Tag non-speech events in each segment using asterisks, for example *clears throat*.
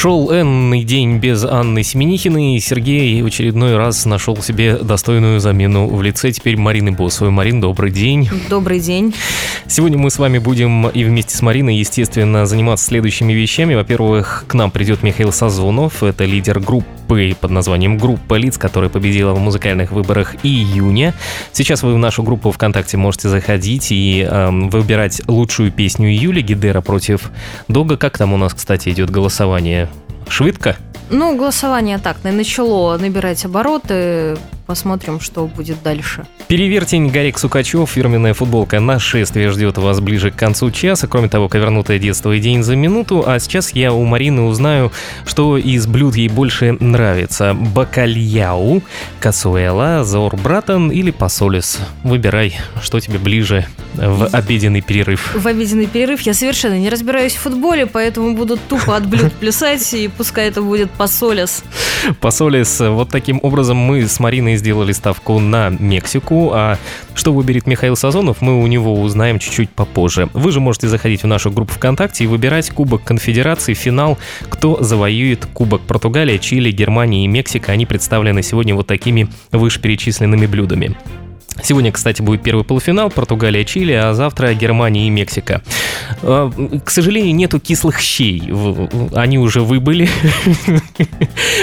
Шел энный день без Анны Семенихиной, и Сергей очередной раз нашел себе достойную замену в лице теперь Марины Босовой. Марин, добрый день. Добрый день. Сегодня мы с вами будем и вместе с Мариной, естественно, заниматься следующими вещами. Во-первых, к нам придет Михаил Сазонов, это лидер группы под названием «Группа лиц», которая победила в музыкальных выборах июня. Сейчас вы в нашу группу ВКонтакте можете заходить и э, выбирать лучшую песню июля Гидера против Дога. Как там у нас, кстати, идет голосование? Швидко? Ну, голосование так, начало набирать обороты. Посмотрим, что будет дальше. Перевертень Гарик Сукачев, фирменная футболка «Нашествие» ждет вас ближе к концу часа. Кроме того, ковернутое детство и день за минуту. А сейчас я у Марины узнаю, что из блюд ей больше нравится. Бакальяу, касуэла, заурбратан или пасолис. Выбирай, что тебе ближе в обеденный перерыв. В обеденный перерыв я совершенно не разбираюсь в футболе, поэтому буду тупо от блюд плясать, и пускай это будет пасолис. Пасолис. Вот таким образом мы с Мариной сделали ставку на Мексику, а что выберет Михаил Сазонов, мы у него узнаем чуть-чуть попозже. Вы же можете заходить в нашу группу ВКонтакте и выбирать Кубок Конфедерации, финал, кто завоюет Кубок Португалия, Чили, Германия и Мексика. Они представлены сегодня вот такими вышеперечисленными блюдами. Сегодня, кстати, будет первый полуфинал Португалия, Чили, а завтра Германия и Мексика. А, к сожалению, нету кислых щей. Они уже выбыли. *laughs*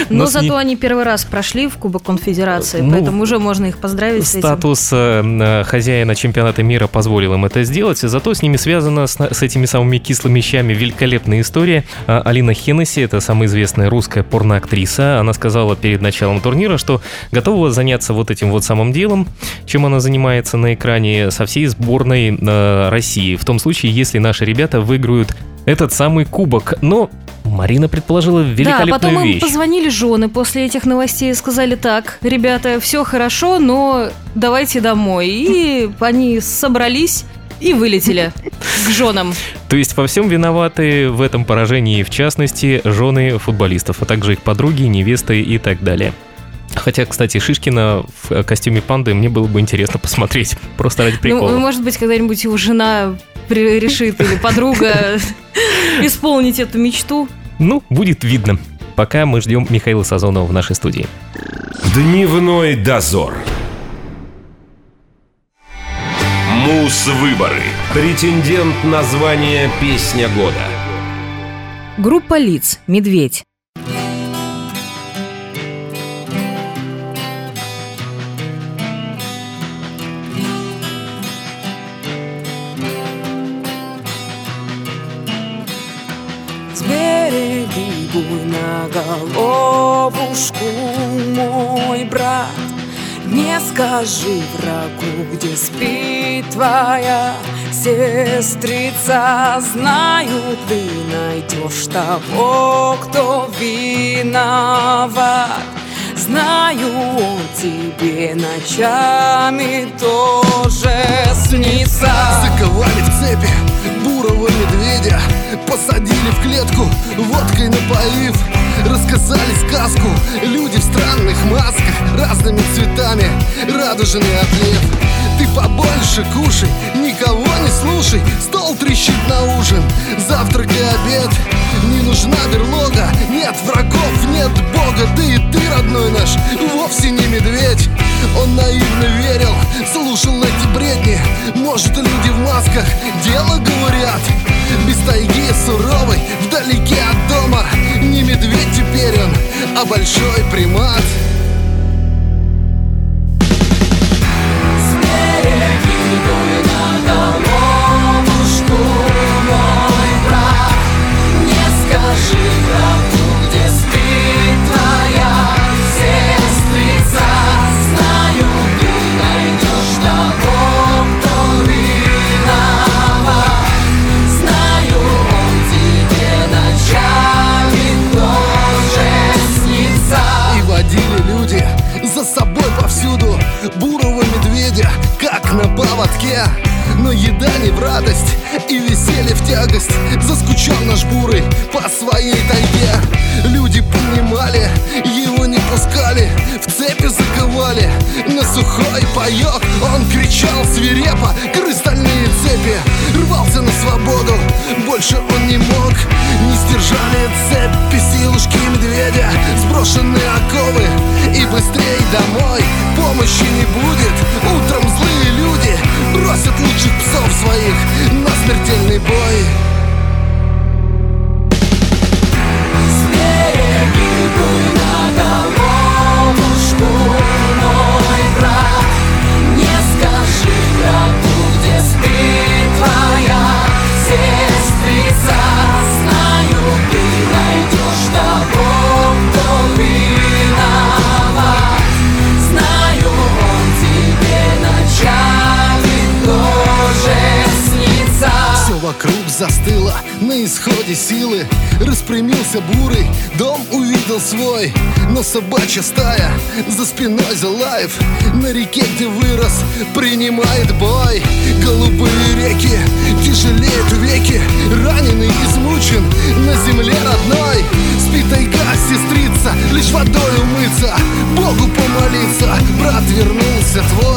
Но, Но зато они первый раз прошли в Кубок Конфедерации, ну, поэтому уже можно их поздравить Статус с этим. Э, хозяина чемпионата мира позволил им это сделать, зато с ними связана с, с этими самыми кислыми щами великолепная история. А, Алина Хеннесси, это самая известная русская порноактриса, она сказала перед началом турнира, что готова заняться вот этим вот самым делом, чем она занимается на экране со всей сборной э, России. В том случае, если наши ребята выиграют этот самый кубок. Но Марина предположила великолепную Да, потом вещь. им позвонили жены после этих новостей и сказали так, ребята, все хорошо, но давайте домой. И они собрались и вылетели к женам. То есть во всем виноваты в этом поражении, в частности, жены футболистов, а также их подруги, невесты и так далее. Хотя, кстати, Шишкина в костюме панды мне было бы интересно посмотреть, *laughs* просто ради прикола. Ну, может быть, когда-нибудь его жена решит или подруга *laughs* исполнить эту мечту. Ну, будет видно. Пока мы ждем Михаила Сазонова в нашей студии. Дневной дозор. Мус-выборы. Претендент на звание «Песня года». Группа лиц «Медведь». Буй на головушку, мой брат. Не скажи врагу, где спит твоя сестрица. Знаю, ты найдешь того, кто виноват. Знаю, он тебе ночами тоже снится. Заковали в цепи бурого медведя Посадили в клетку, водкой напоив. Рассказали сказку Люди в странных масках Разными цветами Радужный отлив. Ты побольше кушай Никого не слушай Стол трещит на ужин Завтрак и обед. Не нужна берлога Нет врагов, нет бога Да и ты, родной наш, вовсе не медведь. Он наивно верил Слушал эти бредни. Может, люди в масках Дело говорят город Без тайги суровый, вдалеке от дома. Не медведь теперь он, а большой примат. Скажи правду. меня Но еда не в радость и веселье в тягость. Заскучал наш бурый по своей тайге. Люди понимали, его не пускали В цепи заковали. На сухой паёк Он кричал свирепо, Крыстальные цепи! Рвался на свободу, больше он не мог. Не сдержали цепи силушки медведя Сброшенные оковы. И быстрей домой Помощи не будет, утром злые люди собачья стая за спиной залаев На реке, где вырос, принимает бой. Голубые реки тяжелеют веки. Раненый, измучен на земле родной. Спит тайга, сестрица, лишь водой умыться Богу помолиться, брат вернулся твой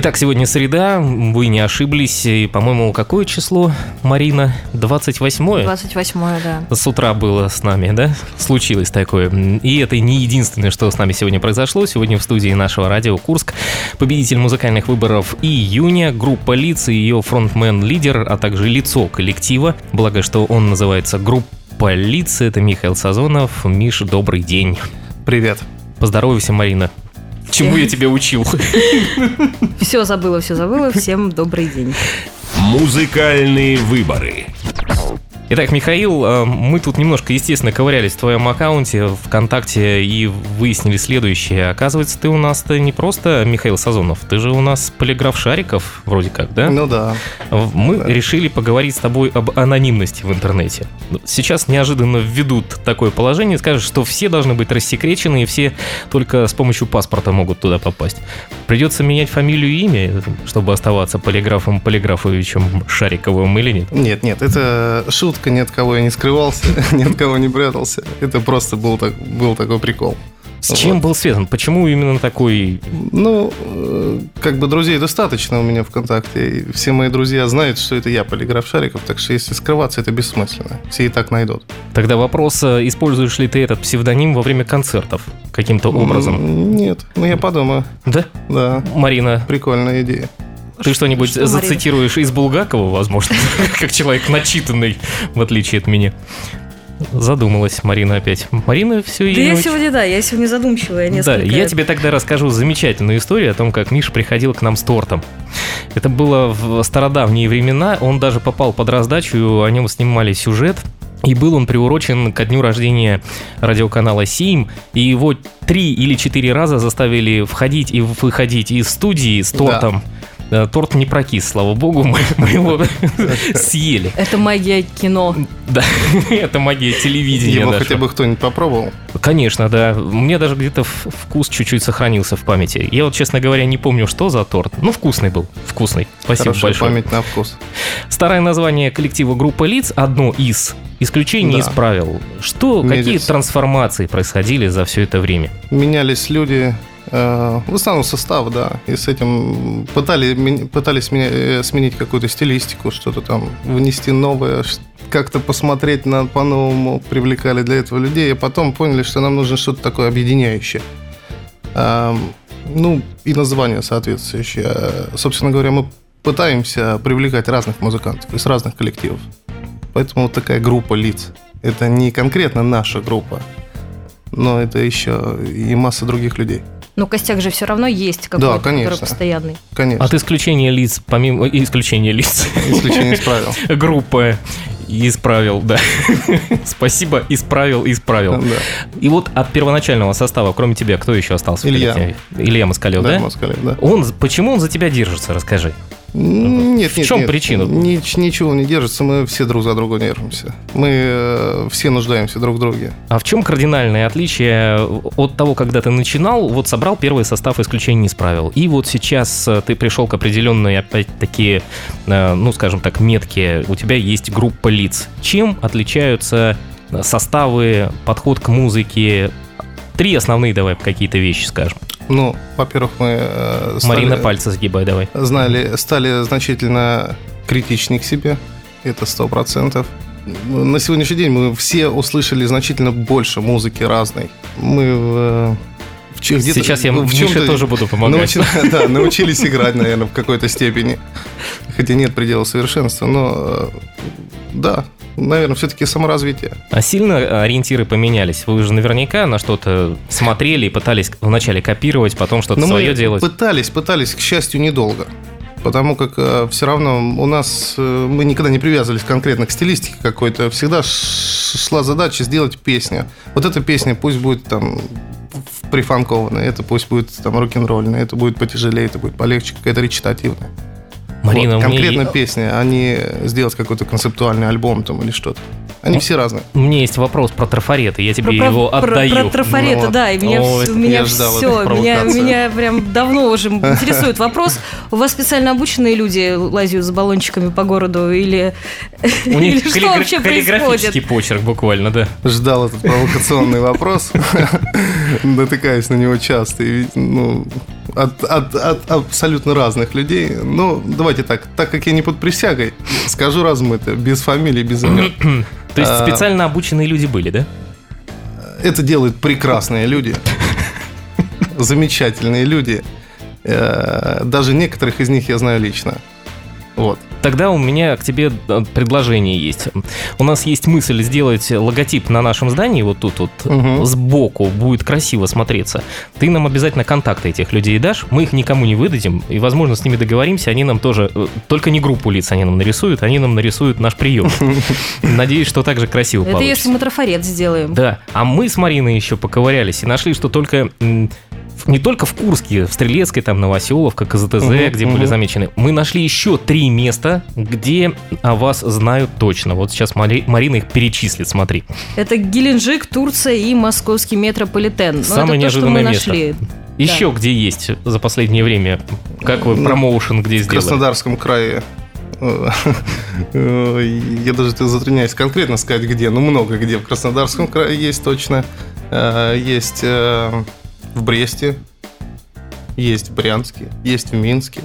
Итак, сегодня среда, вы не ошиблись, и, по-моему, какое число, Марина? 28-е? 28 да. С утра было с нами, да? Случилось такое. И это не единственное, что с нами сегодня произошло. Сегодня в студии нашего радио Курск победитель музыкальных выборов июня, группа лиц и ее фронтмен-лидер, а также лицо коллектива. Благо, что он называется группа лиц. Это Михаил Сазонов. Миш, добрый день. Привет. Поздоровайся, Марина. Чему я тебя учил? Все забыла, все забыла. Всем добрый день. Музыкальные выборы. Итак, Михаил, э, мы тут немножко, естественно, ковырялись в твоем аккаунте ВКонтакте и выяснили следующее. Оказывается, ты у нас-то не просто Михаил Сазонов, ты же у нас полиграф Шариков, вроде как, да? Ну да. Мы да. решили поговорить с тобой об анонимности в интернете. Сейчас неожиданно введут такое положение, скажут, что все должны быть рассекречены, и все только с помощью паспорта могут туда попасть. Придется менять фамилию и имя, чтобы оставаться полиграфом Полиграфовичем Шариковым или нет? Нет, нет, это шутка, ни от кого я не скрывался, *laughs* ни от кого не прятался. Это просто был, так, был такой прикол. С чем Вот. был связан? Почему именно такой... Ну, э, как бы друзей достаточно у меня ВКонтакте. И все мои друзья знают, что это я, полиграф Шариков, так что если скрываться, это бессмысленно. Все и так найдут. Тогда вопрос, э, используешь ли ты этот псевдоним во время концертов каким-то образом? Нет, ну я подумаю. Да? Да, Марина, прикольная идея. Ты что-нибудь что, Марина? зацитируешь из Булгакова, возможно, *laughs* как человек начитанный, в отличие от меня? Задумалась Марина опять. Марина все Да я сегодня, да, я сегодня задумчивая Да, несколько. я тебе тогда расскажу замечательную историю о том, как Миша приходил к нам с тортом. Это было в стародавние времена, он даже попал под раздачу, о нем снимали сюжет. И был он приурочен ко дню рождения радиоканала «Сим», и его три или четыре раза заставили входить и выходить из студии с тортом. Э, Торт не прокис, слава богу, мы, *laughs* мы его *laughs* съели. Это магия кино. Да, *laughs* это магия телевидения. Его хотя бы кто-нибудь попробовал? Конечно, да. У меня даже где-то вкус чуть-чуть сохранился в памяти. Я вот, честно говоря, не помню, что за торт. Ну, вкусный был. Вкусный. Спасибо Хорошая большое. память на вкус. Старое название коллектива группы лиц одно из. Исключений Да. из правил. Что, какие Месяц. трансформации происходили за все это время? Менялись люди, э, в основном состав, да, и с этим пытали, пытались э, сменить какую-то стилистику, что-то там внести новое, как-то посмотреть на по-новому, привлекали для этого людей, а потом поняли, что нам нужно что-то такое объединяющее. Эм, ну, и название соответствующее. Э, Собственно говоря, мы пытаемся привлекать разных музыкантов из разных коллективов. Поэтому вот такая группа лиц. Это не конкретно наша группа, но это еще и масса других людей. Но костяк же все равно есть какой-то, который конечно. постоянный. Конечно. От исключения лиц, помимо исключения лиц, Исключение из правил. *laughs* группы исправил, да. *laughs* Спасибо, исправил, исправил. Да. И вот от первоначального состава, кроме тебя, кто еще остался в Илья. Илья Москалев, Да, да? Москалев, да. Он, почему он за тебя держится, расскажи. Нет, В нет, чем нет. причина? Нич- ничего не держится, мы все друг за друга держимся. Мы э, все нуждаемся друг в друге. А в чем кардинальное отличие от того, когда ты начинал, вот собрал первый состав исключений не исправил, и вот сейчас э, ты пришел к определенной, опять-таки, э, ну, скажем так, метке, у тебя есть группа лиц. Чем отличаются э, составы, подход к музыке? Три основные давай какие-то вещи скажем. Ну, во-первых, мы э, стали- Марина, пальцы сгибай давай. знали, стали значительно критичнее к себе. Это сто процентов. На сегодняшний день мы все услышали значительно больше музыки разной. Мы в, в че- где-то- Сейчас я в Мише чем-то тоже буду помогать. научи- *laughs* да, научились играть, наверное, в какой-то степени. Хотя нет предела совершенства, но э, да, наверное, все-таки саморазвитие. А сильно ориентиры поменялись? Вы же наверняка на что-то смотрели и пытались вначале копировать, потом что-то свое делать. пытались, пытались, к счастью, недолго. Потому как все равно у нас э, мы никогда не привязывались конкретно к стилистике какой-то. Всегда шла задача сделать песню. Вот эта песня пусть будет там прифанкованная, это пусть будет там рок-н-ролльная, это будет потяжелее, это будет полегче, какая-то речитативная. Марина, Вот, конкретно е- песня, а не сделать какой-то концептуальный альбом там или что-то. Они Ну, все разные. У меня есть вопрос про трафареты, я тебе Про- его про- отдаю. Про, трафарета, Ну вот. да, и меня, Ой, вс- меня все, меня, меня прям давно уже интересует вопрос. У вас специально обученные люди лазят с баллончиками по городу или, У или них что каллигра- вообще каллиграфический происходит? почерк буквально, да. Ждал этот провокационный вопрос, *laughs* натыкаюсь на него часто, и, ну, от, от- от абсолютно разных людей. Ну, давайте так, так как я не под присягой, скажу размыто, без фамилии, без имен. *clears throat* То есть А. специально обученные люди были, да? Это делают прекрасные люди, *laughs* замечательные люди. Э, Даже некоторых из них я знаю лично. Вот. Тогда у меня к тебе э, предложение есть. У нас есть мысль сделать логотип на нашем здании, вот тут вот Мгм. сбоку, будет красиво смотреться. Ты нам обязательно контакты этих людей дашь, мы их никому не выдадим, и, возможно, с ними договоримся, они нам тоже, э, только не группу лиц они нам нарисуют, они нам нарисуют наш прием. *laughs* Надеюсь, что так же красиво Это получится. если мы трафарет сделаем. Да, а мы с Мариной еще поковырялись и нашли, что только не только в Курске, в Стрелецкой, там, Новоселовка, КЗТЗ, Мгм, где были мгм. замечены, мы нашли еще три места, где о вас знают точно. Вот сейчас Мари- Марина их перечислит, смотри. Это Геленджик, Турция и московский метрополитен. Но Самое это то, что мы неожиданное место. нашли. Еще где есть за последнее время? Как вы Ну, промоушен где В сделали? Краснодарском крае э, я даже затрудняюсь конкретно сказать, где. Ну, много где. В Краснодарском крае есть точно. Э, Есть э, в Бресте. Есть в Брянске. Есть в Минске.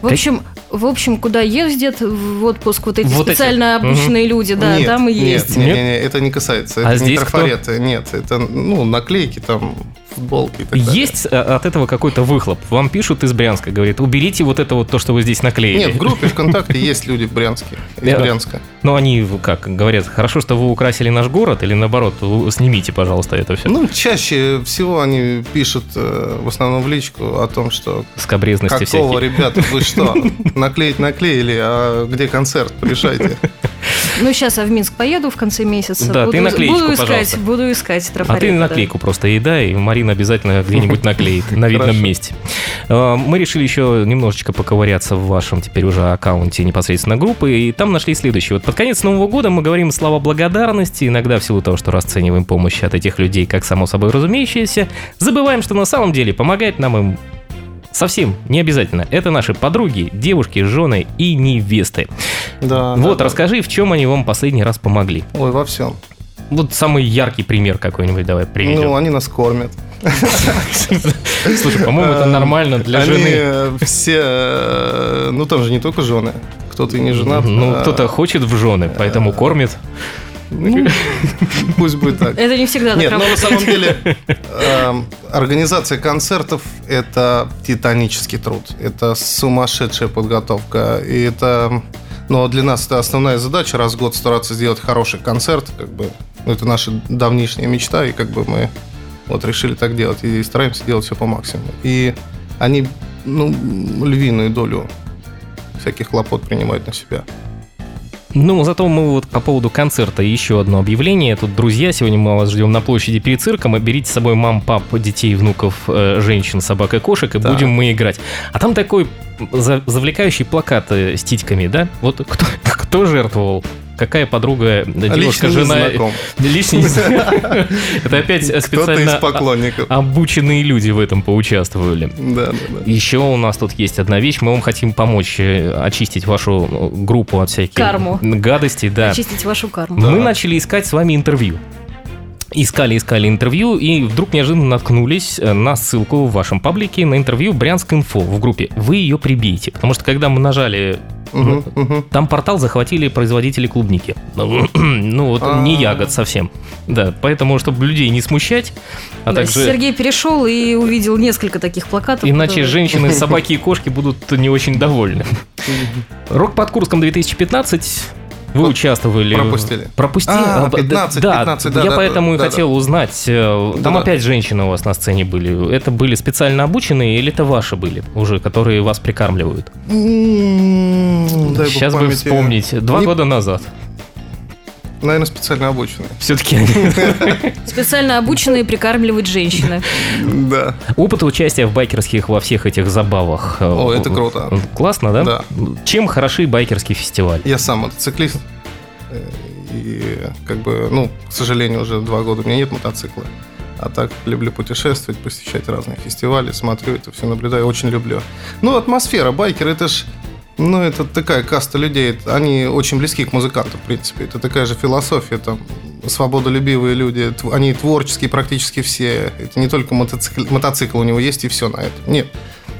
В общем, в общем, куда ездят в отпуск вот эти Вот эти. специально Мгм. обученные люди, да, нет, там и нет, есть. Нет, Нет? нет, это не касается. А это не здесь кто? трафареты. Нет, это ну, наклейки там, футболки и так далее. Есть э, от этого какой-то выхлоп? Вам пишут из Брянска, говорит, уберите вот это вот то, что вы здесь наклеили. Нет, в группе ВКонтакте есть люди в Брянске. Из Брянска. Но они, как говорят, хорошо, что вы украсили наш город, или наоборот, снимите, пожалуйста, это все. Ну, чаще всего они пишут э, в основном в личку о том, что Скобрезности какого, всякие. ребята, вы что, *laughs* наклеить наклеили, а где концерт, решайте. Ну, сейчас я в Минск поеду в конце месяца. Да, буду, ты наклеечку, буду искать, пожалуйста. буду искать А трафарета. ты да. наклейку просто ей дай, и Марина обязательно где-нибудь *laughs* наклеит на видном месте. Э, Мы решили еще немножечко поковыряться в вашем теперь уже аккаунте непосредственно группы, и там нашли следующее. Вот под конец Нового года мы говорим слова благодарности, иногда в силу того, что расцениваем помощь от этих людей как само собой разумеющееся, забываем, что на самом деле помогать нам им Совсем не обязательно. Это наши подруги, девушки, жены и невесты. Да, вот, да, да. расскажи, в чем они вам последний раз помогли. Ой, во всем. Вот самый яркий пример какой-нибудь давай приведем. Ну, они нас кормят. *laughs* Слушай, по-моему, это нормально для Они жены. э, все, э, ну там же не только жены, кто-то и не женат. Ну, а, кто-то хочет в жены, поэтому кормит. Ну, *laughs* Пусть будет так. Это не всегда так Нет, но на работает. самом деле эм, организация концертов – это титанический труд. Это сумасшедшая подготовка. И это... Но для нас это основная задача раз в год стараться сделать хороший концерт. Как бы, ну, это наша давнишняя мечта, и как бы мы вот решили так делать. И стараемся делать все по максимуму. И они ну, львиную долю всяких хлопот принимают на себя. Ну, зато мы вот по поводу концерта еще одно объявление. Тут, друзья, сегодня мы вас ждем на площади перед цирком. И берите с собой мам, пап, детей, внуков, э, женщин, собак и кошек, и Да. будем мы играть. А там такой за- завлекающий плакат э, с титьками, да? Вот кто, *laughs* кто жертвовал? Какая подруга, девушка, Лично *laughs* не жена? знаю. *laughs* Это опять специально поклонников. обученные люди в этом поучаствовали. Да, да, да. Еще у нас тут есть одна вещь. Мы вам хотим помочь э, очистить вашу э, группу от всяких Карму. гадостей. Да. Очистить вашу карму. Мы начали искать с вами интервью. Искали, искали интервью, и вдруг неожиданно наткнулись э, на ссылку в вашем паблике на интервью Брянск Инфо в группе. Вы ее прибейте, потому что когда мы нажали, Мгм, мгм. там портал захватили производители клубники. *clears throat* Ну вот не А. ягод совсем. Да, поэтому, чтобы людей не смущать, а Да, также... Сергей перешел и увидел несколько таких плакатов. Иначе которые- женщины, *laughs* собаки и кошки будут не очень довольны. Рок под Курском 2015 вы Вот участвовали. пропустили. Пропустили. А, б- 15, да, 15, да, Я да, поэтому да, и да, хотел узнать. э, Там Да-да. опять женщины у вас на сцене были. Это были специально обученные или это ваши были уже, которые вас прикармливают? Дай Сейчас бы памяти. вспомнить. Два Не- года назад. Наверное, специально обученные. Все-таки *laughs* Специально обученные прикармливать женщины. Да. опыт участия в байкерских во всех этих забавах. э, О, это круто. Классно, да? Да. Чем хороши байкерский фестиваль? Я сам мотоциклист. Э, И как бы, ну, к сожалению, уже два года у меня нет мотоцикла. А так люблю путешествовать, посещать разные фестивали, смотрю это все, наблюдаю, очень люблю. Ну, атмосфера, байкер, это ж, ну, это такая каста людей, они очень близки к музыканту, в принципе. Это такая же философия, там, свободолюбивые люди, они творческие практически все. Это не только мотоцикл, мотоцикл у него есть и все на это. Нет.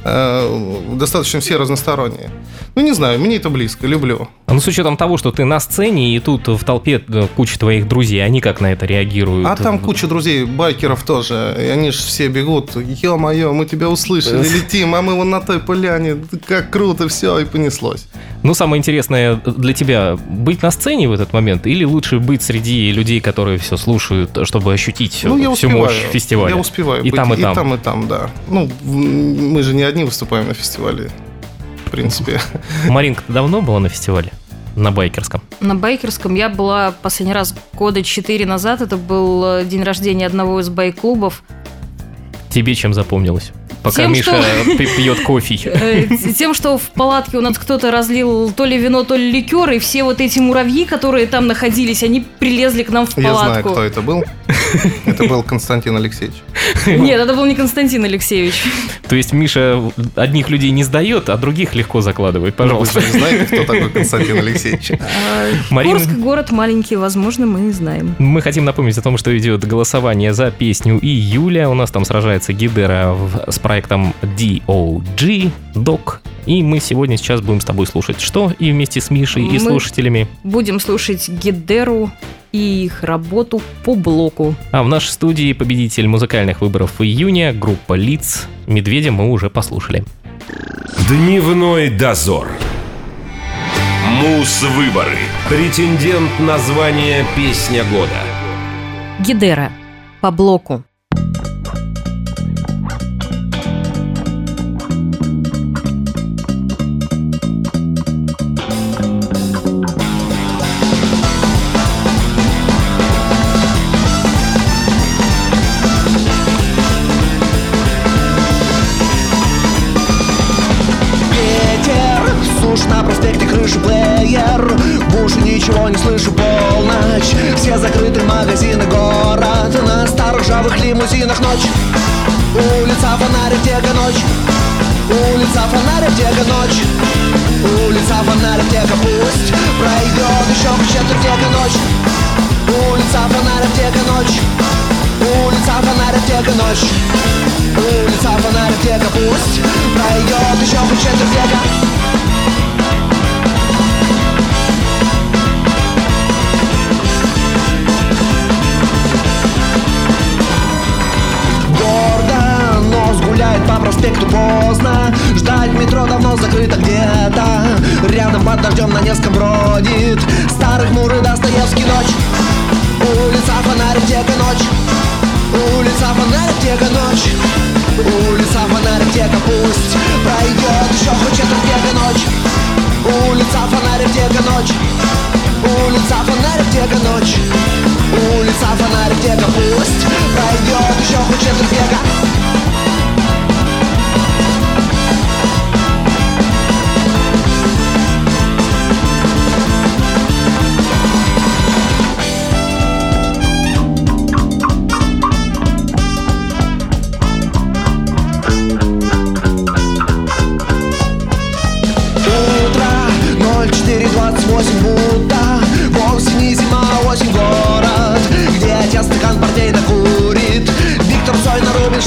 Э, Достаточно все разносторонние. Ну, не знаю, мне это близко, люблю. А Ну, с учетом того, что ты на сцене, и тут в толпе э, куча твоих друзей, они как на это реагируют? А там куча друзей, байкеров тоже. И они же все бегут. Ё-моё, мы тебя услышали, летим, а мы вон на той поляне. Как круто, все, и понеслось. Ну, самое интересное для тебя быть на сцене в этот момент или лучше быть среди людей, которые все слушают, чтобы ощутить Ну, я всю успеваю. мощь фестиваля? Я успеваю. И быть там, и там. И там, и там, да. Ну, мы же не одни выступаем на фестивале. В принципе. Маринка, давно была на фестивале? На байкерском? На байкерском я была последний раз года четыре назад. Это был э, день рождения одного из байк-клубов. Тебе чем запомнилось? Пока Тем, Миша что- пьет кофе. *laughs* Э, Тем, что в палатке у нас кто-то разлил то ли вино, то ли ликер, и все вот эти муравьи, которые там находились, они прилезли к нам в Я знаю, палатку. кто это был. *laughs* Это был Константин Алексеевич. Нет, это был не Константин Алексеевич. *laughs* То есть Миша одних людей не сдает, а других легко закладывает. Пожалуйста. Вы же знаете, кто такой Константин Алексеевич? Марина, Курск город маленький, возможно, мы не знаем. Мы хотим напомнить о том, что идет голосование за песню июля. У нас там сражается Гидера в- с проектом DOG, DOC. И мы сегодня сейчас будем с тобой слушать что? И вместе с Мишей, и Мы- слушателями. Будем слушать Гидеру и их работу по блоку. А в нашей студии победитель музыкальных выборов июня, группа Лиц. Медведя мы уже послушали. Дневной дозор. Мус-выборы. Претендент на звание «Песня года». Гидера по блоку. Лимузинах ночь. Улица фонарик, тега ночь? Улица фонарик, тега ночь? Улица фонарик, тега пусть Пройдет еще в четверть тега ночь? Улица фонарик, тега ночь? Улица фонарик, тега ночь? Улица фонарик, тега пусть Пройдет еще в четверть века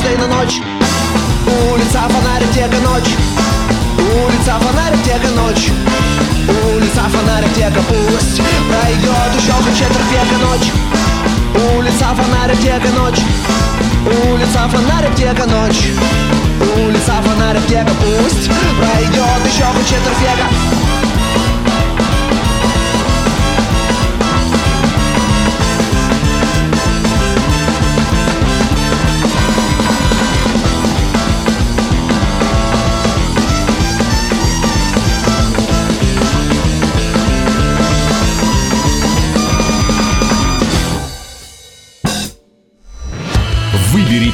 на Рубинштейна ночь. Улица фонарик, тека ночь? Улица фонарик, тека ночь? Улица фонарик, тека пусть Пройдет еще хоть четверть века ночь. Улица фонарик, тека ночь? Улица фонарик, тека ночь? Улица фонарик, тека пусть Пройдет еще хоть четверть века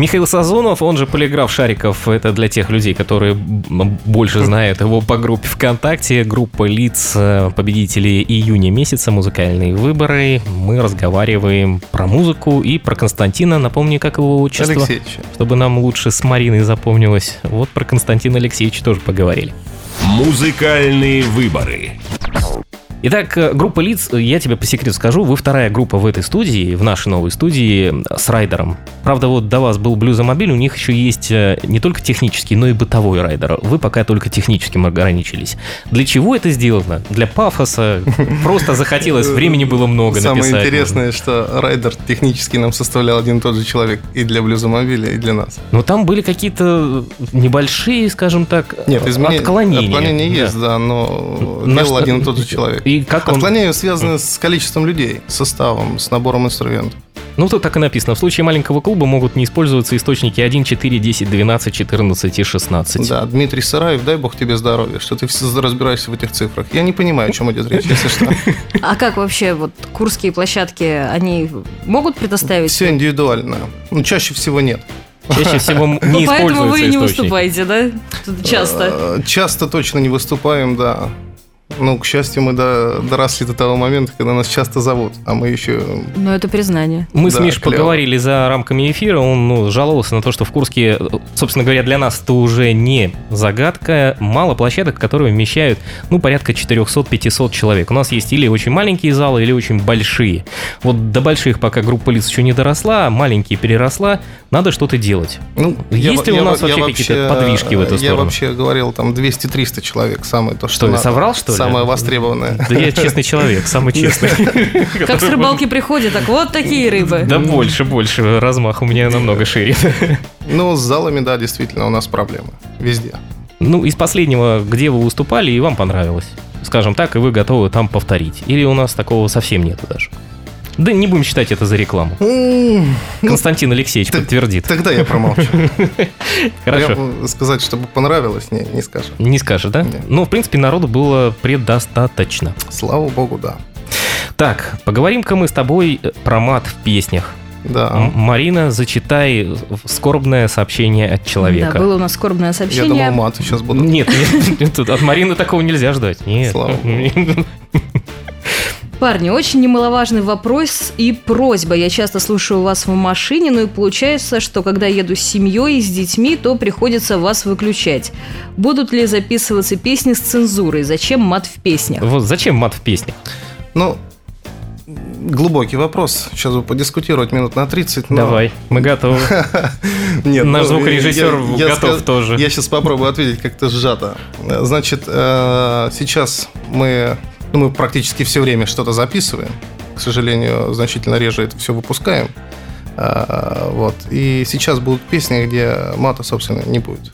Михаил Сазонов, он же полиграф Шариков, это для тех людей, которые больше знают его по группе ВКонтакте, группа лиц э, победителей июня месяца, музыкальные выборы. Мы разговариваем про музыку и про Константина, напомни, как его отчество, Алексеевич. чтобы нам лучше с Мариной запомнилось. Вот про Константина Алексеевича тоже поговорили. Музыкальные выборы. Итак, э, группа лиц, э, я тебе по секрету скажу, вы вторая группа в этой студии, в нашей новой студии э, с райдером. Правда, вот до вас был блюзомобиль, у них еще есть не только технический, но и бытовой райдер. Вы пока только техническим ограничились. Для чего это сделано? Для пафоса? *laughs* Просто захотелось, времени было много Самое написать. интересное, что райдер технически нам составлял один и тот же человек и для блюзомобиля, и для нас. Но там были какие-то небольшие, скажем так, Нет, изменения, отклонения. отклонения Да. есть, да, но На делал один и тот же человек. И как он... Отклонения связаны с количеством людей, составом, с набором инструментов. Ну, тут так и написано. В случае маленького клуба могут не использоваться источники 1, 4, 10, 12, 14 и 16. Да, Дмитрий Сараев, дай бог тебе здоровья, что ты все разбираешься в этих цифрах. Я не понимаю, о чем идет речь, если что. *laughs* А как вообще вот курские площадки, они могут предоставить? Все индивидуально. Ну, чаще всего нет. Чаще всего м- Ну, не поэтому вы и не используется выступаете, да? Часто. Э, Часто точно не выступаем, да. Ну, к счастью, мы до- доросли до того момента, когда нас часто зовут, а мы еще... Но это признание. Мы с Да, Мишей клево. поговорили за рамками эфира, он ну, жаловался на то, что в Курске, собственно говоря, для нас это уже не загадка, мало площадок, которые вмещают, ну, порядка 400-500 человек. У нас есть или очень маленькие залы, или очень большие. Вот до больших пока группа лиц еще не доросла, а маленькие переросла, надо что-то делать. Ну, Есть ли у нас во- вообще какие-то подвижки в эту Я сторону? вообще говорил, там 200-300 человек, самое то, что... Что, я надо. соврал, что ли? Самое востребованное. Да я честный человек, самый честный. *laughs* Как с рыбалки приходят, так вот такие рыбы. Да больше, больше. Размах у меня намного шире. *laughs* Ну, с залами, да, действительно, у нас проблемы. Везде. Ну, из последнего, где вы выступали, и вам понравилось. Скажем так, и вы готовы там повторить. Или у нас такого совсем нету даже. Да не будем считать это за рекламу. Ну, Константин Алексеевич подтвердит. Тогда я промолчу. *laughs* Хорошо. Сказать, чтобы понравилось, не, не скажем. Не скажешь, да? Ну, в принципе, народу было предостаточно. Слава богу, да. Так, поговорим-ка мы с тобой э, про мат в песнях. Да. М- Марина, зачитай скорбное сообщение от человека. Да, было у нас скорбное Я сообщение. думал, мат сейчас будут. Нет, нет, *laughs* тут от Марины такого нельзя ждать. Нет. Слава *laughs* Парни, очень немаловажный вопрос и просьба. Я часто слушаю вас в машине, ну и получается, что когда еду с семьей и с детьми, то приходится вас выключать. Будут ли записываться песни с цензурой? Зачем мат в песнях? Вот зачем мат в песне? Ну, глубокий вопрос. Сейчас бы подискутировать минут на 30. но- Давай, мы готовы. *laughs* Нет, Наш ну, звукорежиссер я- я готов сказ- тоже. Я сейчас попробую ответить как-то сжато. Значит, э, сейчас мы, ну, мы практически все время что-то записываем. К сожалению, значительно реже это все выпускаем. А, Вот. И сейчас будут песни, где мата, собственно, не будет.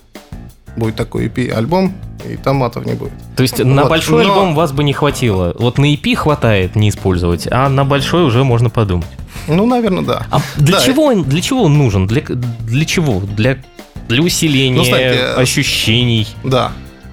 Будет такой EP-альбом, и там матов не будет. То есть на Вот, большой но- альбом вас бы не хватило. Вот на EP хватает не использовать, а на большой уже можно подумать. Ну, наверное, да. А для Да, чего он, для чего он нужен? Для, для чего? Для, для усиления Ну, знаете, э, ощущений. Да,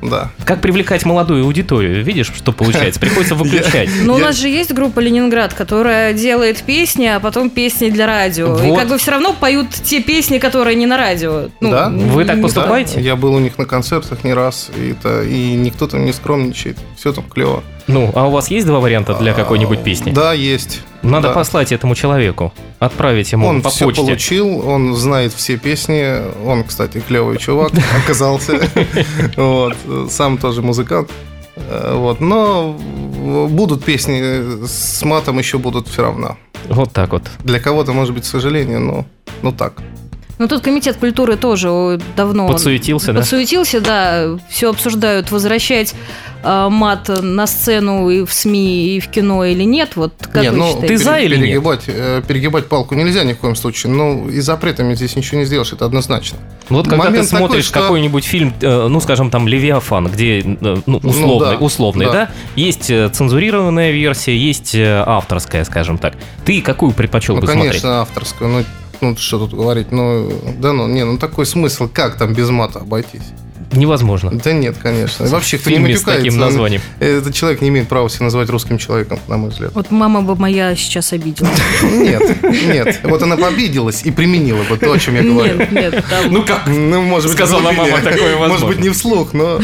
да. Как привлекать молодую аудиторию? Видишь, что получается? Приходится *laughs* выключать. Ну, у нас же есть группа Ленинград, которая делает песни, а потом песни для радио. И как бы все равно поют те песни, которые не на радио. Ну, Да? Вы так поступаете? Я был у них на концертах не раз, и, никто там не скромничает. Все там клево. Ну, а у вас есть два варианта для какой-нибудь песни? Да, есть. Надо да. послать этому человеку. Отправить ему Он по все почте. получил, он знает все песни. Он, кстати, клевый чувак *laughs* оказался. Вот. Сам тоже музыкант. Э, Вот. Но будут песни с матом еще будут все равно. Вот так вот. Для кого-то, может быть, к сожалению, но ну так. Ну, тут комитет культуры тоже давно... Подсуетился, да? Подсуетился, да. Все обсуждают, возвращать а, мат на сцену и в СМИ, и в кино или нет. Вот как Не, вы ну, считаете? ты за или нет? перегибать, э, перегибать палку нельзя ни в коем случае. Ну, и запретами здесь ничего не сделаешь, это однозначно. Вот когда Момент ты смотришь такой, что- какой-нибудь фильм, э, ну, скажем, там, «Левиафан», где, э, ну, условный, да, условный, да. да. Есть э, цензурированная версия, есть э, авторская, скажем так. Ты какую предпочел Ну, бы конечно, смотреть? авторскую. Ну, ну, что тут говорить, ну, да ну, не, ну такой смысл, как там без мата обойтись? Невозможно. Да нет, конечно. Вообще, кто не фильме с матюкается, таким он- названием. этот человек не имеет права себя называть русским человеком, на мой взгляд. Вот мама бы моя сейчас обидела. Нет, нет. Вот она обиделась и применила бы то, о чем я говорю. Нет, нет, там... Ну как? Ну, может быть, Сказала мама, такое Может возможно. быть, не вслух, но...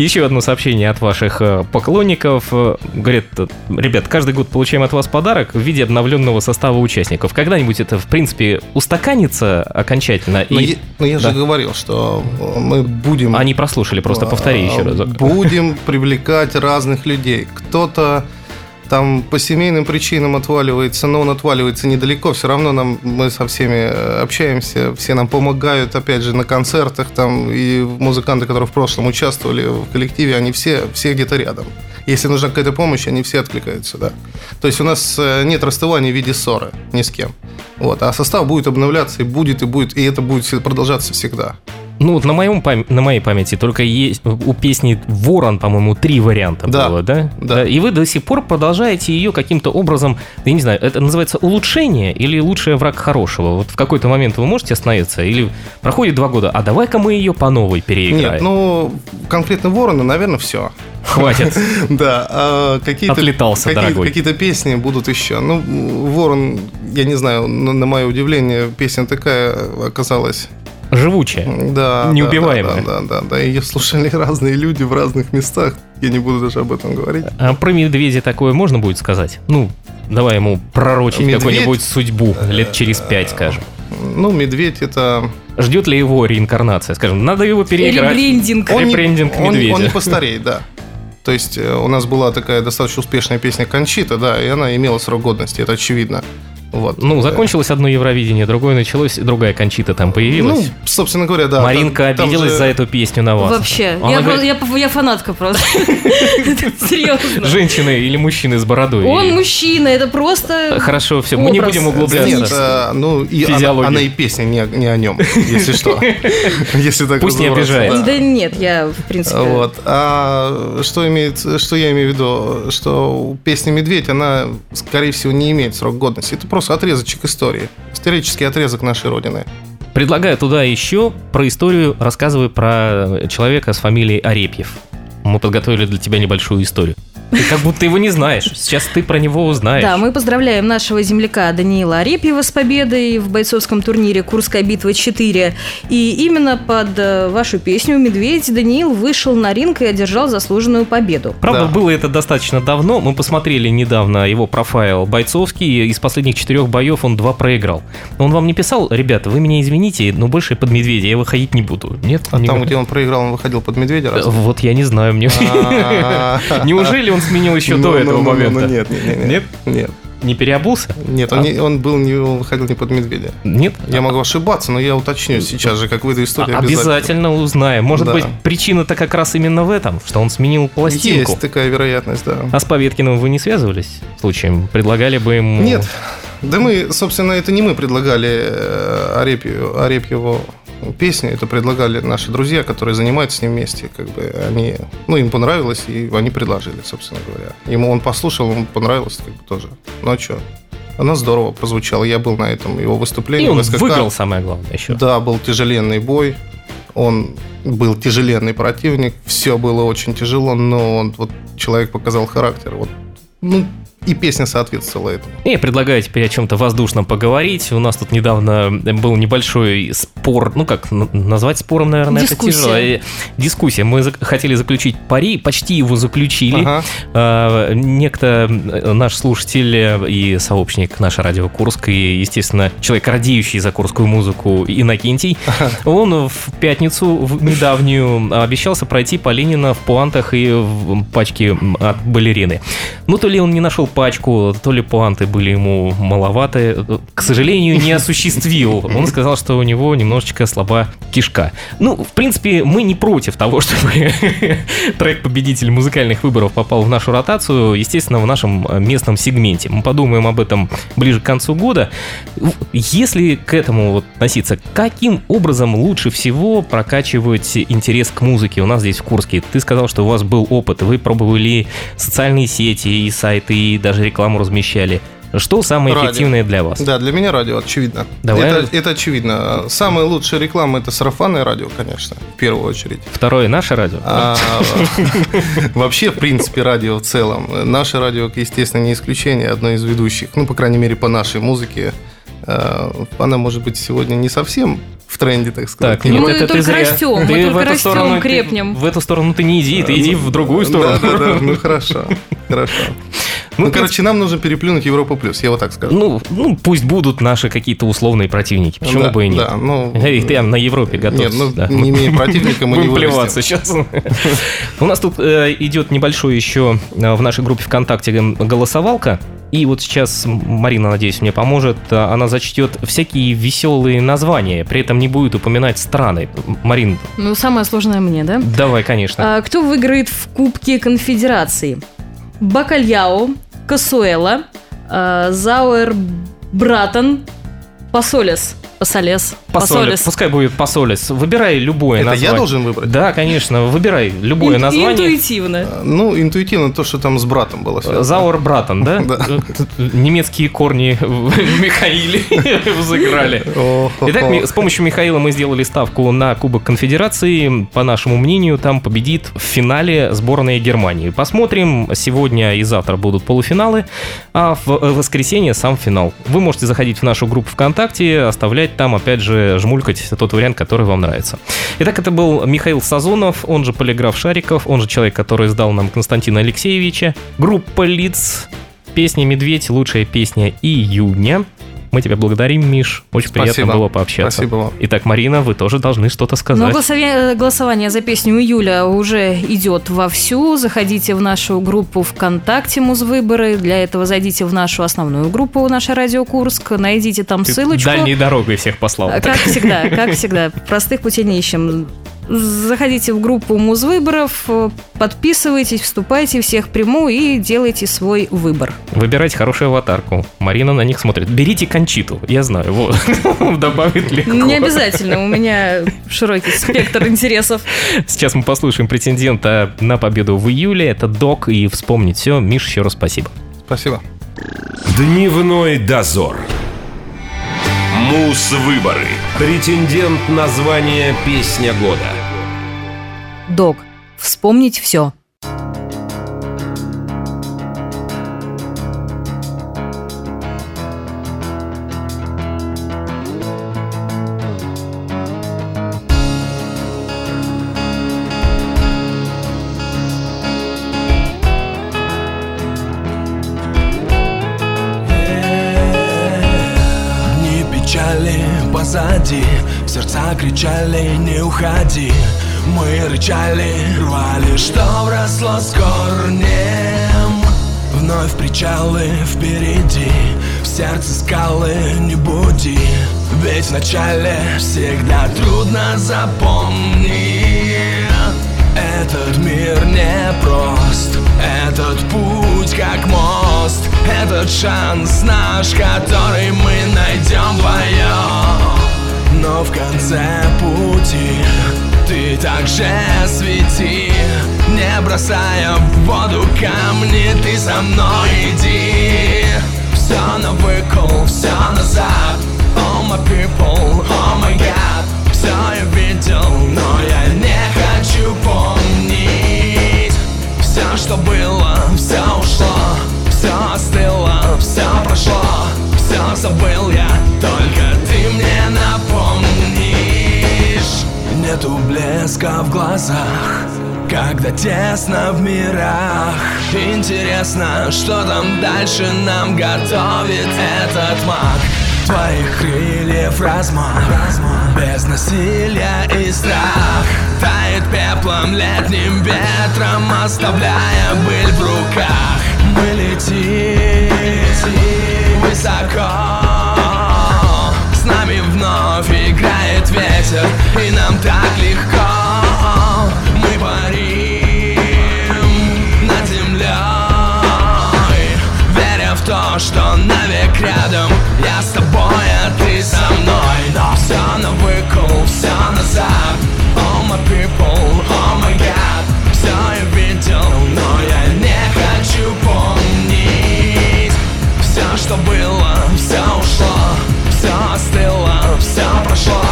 Еще одно сообщение от ваших э, поклонников. Э, Говорят, э, ребят, каждый год получаем от вас подарок в виде обновленного состава участников. Когда-нибудь это, в принципе, устаканится окончательно? Но И... я, но я Да. же говорил, что мы будем... Они прослушали, просто повтори еще разок. Будем привлекать разных людей. Кто-то там по семейным причинам отваливается, но он отваливается недалеко. Все равно нам, мы со всеми э, общаемся, все нам помогают, опять же, на концертах. Там, и музыканты, которые в прошлом участвовали в коллективе, они все, все где-то рядом. Если нужна какая-то помощь, они все откликаются, да. То есть у нас э, нет расставания в виде ссоры ни с кем. Вот. А состав будет обновляться и будет, и будет, и это будет продолжаться всегда. Ну, вот на, моем пам- на моей памяти только есть у песни «Ворон», по-моему, три варианта Да. было, да? Да. И вы до сих пор продолжаете ее каким-то образом, я не знаю, это называется улучшение или лучший враг хорошего? Вот в какой-то момент вы можете остановиться? Или проходит два года, а давай-ка мы ее по новой переиграем? Нет, ну, конкретно Ворона, наверное, все. Хватит. *laughs* Да, а какие-то, Отлетался, какие, дорогой. какие-то песни будут еще. Ну, Ворон, я не знаю, на, на мое удивление, песня такая оказалась. Живучая. Да, да, Неубиваемая. Да, да, да, да. Ее слушали разные люди в разных местах. Я не буду даже об этом говорить. А про медведя такое можно будет сказать? Ну, давай ему пророчить Медведь? какую-нибудь судьбу лет через пять, скажем. Ну, медведь это. Ждет ли его реинкарнация? Скажем, надо его переиграть. Ребрендинг. Он не- Ребрендинг он, медведя. он не постареет, да. То есть э, у нас была такая достаточно успешная песня Кончита, да, и она имела срок годности, это очевидно. Вот. Ну, закончилось одно Евровидение, другое началось, другая Кончита там Ну, появилась. собственно говоря, да. Маринка там- там обиделась же- за эту песню на вас. Вообще. Она Я, говорит, я, я фанатка просто. *laughs* Серьезно. Женщины или мужчины с бородой? Он мужчина, это просто... Хорошо, все, мы не будем углубляться. э, ну и она, и песня не, о- не о нем, если что. *laughs* Если так Пусть не обижается. Да нет, я, в принципе... Вот. А что, имеет, что я имею в виду? Что песня «Медведь», она, скорее всего, не имеет срок годности. Это просто отрезочек истории. Исторический отрезок нашей Родины. Предлагаю туда еще про историю, рассказывай про человека с фамилией Арепьев. Мы подготовили для тебя небольшую историю. Ты как будто его не знаешь. Сейчас ты про него узнаешь. Да, мы поздравляем нашего земляка Даниила Арепьева с победой в бойцовском турнире «Курская битва-4». И именно под э, вашу песню «Медведь» Даниил вышел на ринг и одержал заслуженную победу. Правда, Да. было это достаточно давно. Мы посмотрели недавно его профайл бойцовский. Из последних четырех боев он два проиграл. Он вам не писал, ребята, вы меня извините, но больше под медведя я выходить не буду. Нет? А Не там, говорю. где он проиграл, он выходил под медведя. Э? Вот я не знаю, мне... А. *laughs* Неужели он сменил еще до ну, этого ну, ну, момента? Нет, нет, нет. Не переобулся? Нет, он, не- он был не он выходил не под медведя. Нет? Я могу ошибаться, но я уточню сейчас же, как выйду историю. А- Обязательно узнаем. Может Да. быть, причина-то как раз именно в этом, что он сменил пластинку. Есть такая вероятность, да. А с Поветкиным вы не связывались случаем? Предлагали бы ему... Нет. Да мы, собственно, это не мы предлагали э, Арепью, Арепьеву песню, это предлагали наши друзья, которые занимаются с ним вместе. Как бы они, ну, им понравилось, и они предложили, собственно говоря. Ему он послушал, ему понравилось как бы тоже. Ну а что? Она здорово прозвучала. Я был на этом его выступлении. И он СКК. выиграл, самое главное, еще. Да, был тяжеленный бой. Он был тяжеленный противник. Все было очень тяжело, но он вот человек показал характер. Вот, ну, и песня соответствовала этому. И предлагаю теперь о чем-то воздушном поговорить. У нас тут недавно был небольшой спор, ну как назвать спором, наверное, Дискуссия. это тяжело. Дискуссия. Мы хотели заключить пари, почти его заключили. Ага. А, Некто э, наш слушатель э, и сообщник нашей радио Курск, и, естественно, человек, радеющий за курскую музыку Иннокентий, он в пятницу в недавнюю обещался пройти по Ленина в пуантах и в пачке от балерины. Ну, то ли он не нашел пачку, то ли пуанты были ему маловаты. К сожалению, не осуществил. Он сказал, что у него немножечко слаба кишка. Ну, в принципе, мы не против того, чтобы *laughs* трек-победитель музыкальных выборов попал в нашу ротацию, естественно, в нашем местном сегменте. Мы подумаем об этом ближе к концу года. Если к этому вот относиться, каким образом лучше всего прокачивать интерес к музыке у нас здесь в Курске? Ты сказал, что у вас был опыт, вы пробовали социальные сети и сайты, и даже рекламу размещали. Что самое Радио. эффективное для вас? Да, для меня радио, очевидно. Давай. Это, это очевидно. Самая лучшая реклама это сарафанное радио, конечно, в первую очередь. Второе наше радио. А, *laughs* вообще, в принципе, радио в целом. Наше радио, естественно, не исключение, одно из ведущих. Ну, по крайней мере, по нашей музыке. Э, Она, может быть, сегодня не совсем в тренде, так сказать. Так, нет, Мы это ты только зря. растем, мы Ты только в эту растем, сторону- ты- крепнем. В эту сторону ты не иди, ты иди в другую сторону. Да, да, да, ну хорошо, *laughs* хорошо. Ну, Ну, короче, нам нужно переплюнуть Европу плюс, я вот так скажу. Ну, ну, пусть будут наши какие-то условные противники. Почему Да, бы и нет? Да, ну, *laughs* Эй, ты на Европе готов. Нет, ну, не имея *laughs* противника, мы не плеваться сейчас. *laughs* У нас тут э, идет небольшой еще э, в нашей группе ВКонтакте голосовалка. И вот сейчас Марина, надеюсь, мне поможет. Она зачтет всякие веселые названия, при этом не будет упоминать страны. Марин, Ну, самое сложное мне, да? давай, конечно. А, кто выиграет в Кубке Конфедерации? Бакальяо, Касуэла, а, Зауэр Братан, Посолес. Посолес. Посолис. Пускай будет Посолис. Выбирай любое Это название. я должен выбрать? Да, конечно. Выбирай любое Ин- название. Интуитивно. Ну, интуитивно то, что там с братом было связано. Зауэр Братан, да? *laughs* Да. Немецкие корни *laughs* в Михаиле *laughs* взыграли. Итак, с помощью Михаила мы сделали ставку на Кубок Конфедерации. По нашему мнению, там победит в финале сборная Германии. Посмотрим. Сегодня и завтра будут полуфиналы, а в э, воскресенье сам финал. Вы можете заходить в нашу группу ВКонтакте, оставлять там, опять же, жмулькать тот вариант, который вам нравится. Итак, это был Михаил Сазонов, он же Полиграф Шариков, он же человек, который сдал нам Константина Алексеевича. Группа лиц, песня «Медведь», лучшая песня июня. Мы тебя благодарим, Миш. Очень приятно Спасибо. было пообщаться. Спасибо вам. Итак, Марина, вы тоже должны что-то Ну, сказать. голосование, голосование за песню июля уже идет вовсю. Заходите в нашу группу ВКонтакте Музвыборы. Для этого зайдите в нашу основную группу «Наша Радио Курск». Найдите там Ты ссылочку. Дальней дорогой всех послал. Как всегда, как всегда. Простых путей не ищем. Заходите в группу Музвыборов, подписывайтесь, вступайте, всех приму и делайте свой выбор. Выбирайте хорошую аватарку. Марина на них смотрит. Берите кончиту, я знаю. Вот. *laughs* Добавить легко. Не обязательно, у меня широкий спектр интересов. Сейчас мы послушаем претендента на победу в июле. Это Док. И вспомнить все. Миш, еще раз спасибо. Спасибо. Дневной дозор. Мус-выборы. Претендент на звание «Песня года». Док, вспомнить все. Мы рычали, рвали, что вросло с корнем. Вновь причалы впереди В сердце скалы не буди. Ведь в начале всегда трудно запомнить. Этот мир непрост Этот путь как мост. Этот шанс наш, который мы найдем вдвоем Но в конце пути ты также свети. Не бросая в воду камни Ты со мной иди. Все на выкол, все назад. Oh my people, oh my god Все я видел, но я блеска в глазах когда тесно в мирах. Интересно, что там дальше нам готовит этот маг? Твоих крыльев размах Без насилия и страх. Тает пеплом летним ветром Оставляя быль в руках. Мы летим высоко. С нами вновь играет ветер И нам так легко что навек рядом. Я с тобой, а ты со мной. Но все на выкол, все назад. Oh my people, oh my god. Все я видел, но я не хочу помнить. Все, что было, все ушло. Все остыло, все прошло.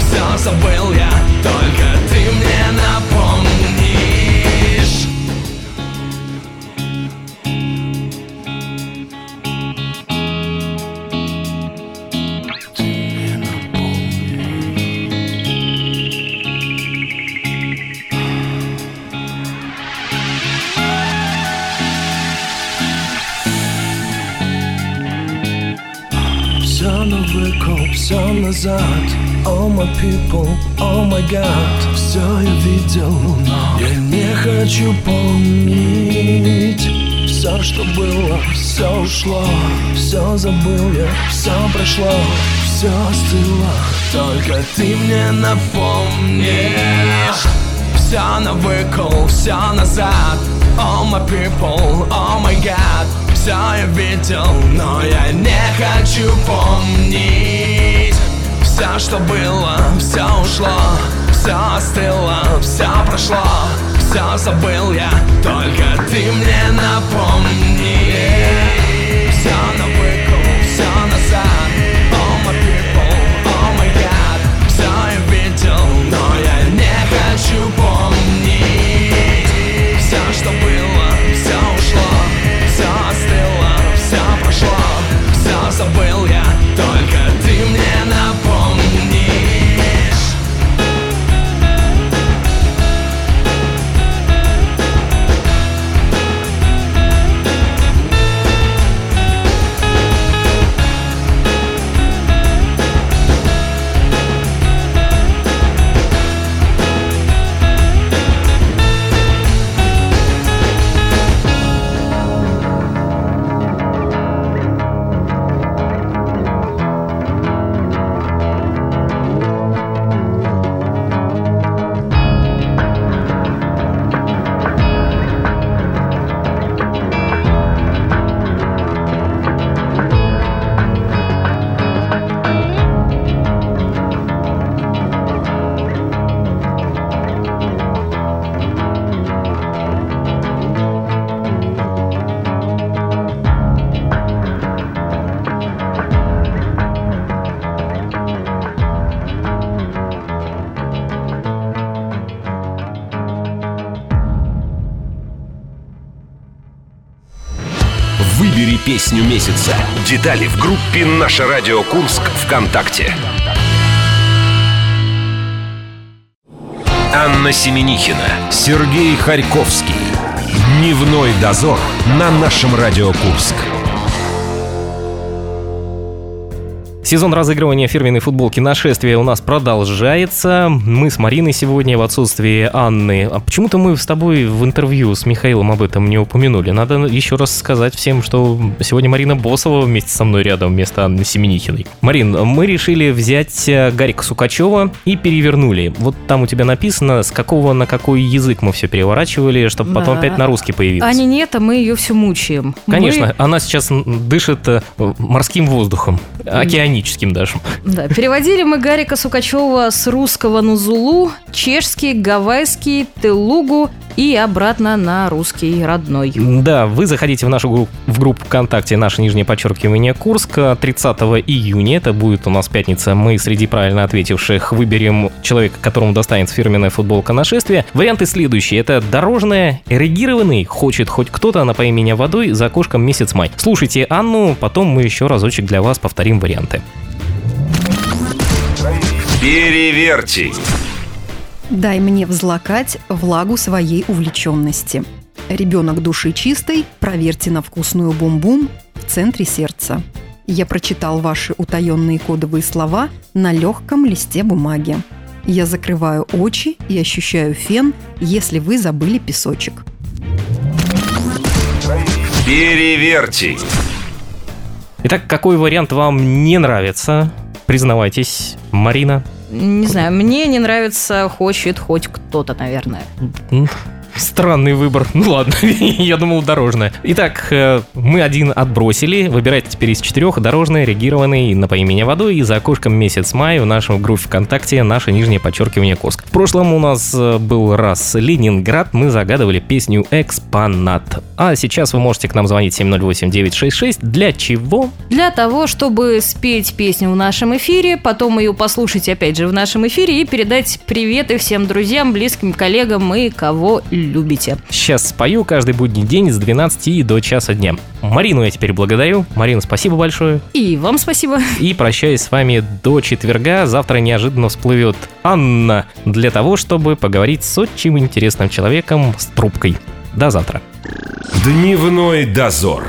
Все забыл я, назад. Oh my people, oh my god Все я видел, но я не хочу помнить. Все, что было, все ушло. Все забыл я, все прошло. Все остыло, только ты мне напомнишь. Все на выкол, все назад. Oh my people, oh my god Все я видел, но я не хочу помнить Все, что было, все ушло Все остыло, все прошло Все забыл я, только ты мне напомни. Все на выкол, все назад. Oh my people, oh my god Все я видел, но я не хочу помнить. Все, что было, все ушло Все остыло, все прошло Все забыл я, Детали в группе «Наше радио Курск» ВКонтакте. Анна Семенихина, Сергей Харьковский. Дневной дозор на нашем Радио Курск. Сезон разыгрывания фирменной футболки «Нашествие» у нас продолжается. Мы с Мариной сегодня в отсутствии Анны. А почему-то мы с тобой в интервью с Михаилом об этом не упомянули. Надо еще раз сказать всем, что сегодня Марина Босова вместе со мной рядом вместо Анны Семенихиной. Марин, мы решили взять э, Гарика Сукачева и перевернули. Вот там у тебя написано, с какого на какой язык мы все переворачивали, чтобы потом Да. опять на русский появился. Аня нет, а мы ее все мучаем. Конечно, она сейчас дышит э, морским воздухом, океаническим даже. Да, переводили мы Гарика Сукачева с русского на зулу, чешский, гавайский, телугу и обратно на русский родной. Да, вы заходите в нашу группу, в группу ВКонтакте «Наше нижнее подчеркивание Курск» 30 июня. Это будет у нас пятница. Мы среди правильно ответивших выберем человека, которому достанется фирменная футболка нашествия. Варианты следующие. Это дорожная, эрегированный, хочет хоть кто-то, напои меня водой, за окошком месяц май. Слушайте Анну, потом мы еще разочек для вас повторим варианты. Переверьте. Дай мне взлакать влагу своей увлеченности. Ребенок души чистой, проверьте на вкусную бум-бум в центре сердца. Я прочитал ваши утаенные кодовые слова на легком листе бумаги. Я закрываю очи и ощущаю фен, если вы забыли песочек. Переверьте. Итак, какой вариант вам не нравится? Признавайтесь, Марина. Не знаю, мне не нравится хочет хоть кто-то, наверное. Странный выбор. Ну ладно, *laughs* я думал дорожная. Итак, э, мы один отбросили. Выбирайте теперь из четырех дорожный, регированный, напои меня водой и за окошком месяц май в нашем группе ВКонтакте наше нижнее подчеркивание Курск. В прошлом у нас э, был раз Ленинград, мы загадывали песню «Экспонат». А сейчас вы можете к нам звонить 708-966. Для чего? Для того, чтобы спеть песню в нашем эфире, потом ее послушать опять же в нашем эфире и передать приветы всем друзьям, близким коллегам и кого любите. Сейчас спою каждый будний день с 12 и до часа дня. Марину я теперь благодарю. Марина, спасибо большое. И вам спасибо. И прощаюсь с вами до четверга. Завтра неожиданно всплывет Анна для того, чтобы поговорить с очень интересным человеком с трубкой. До завтра. Дневной дозор.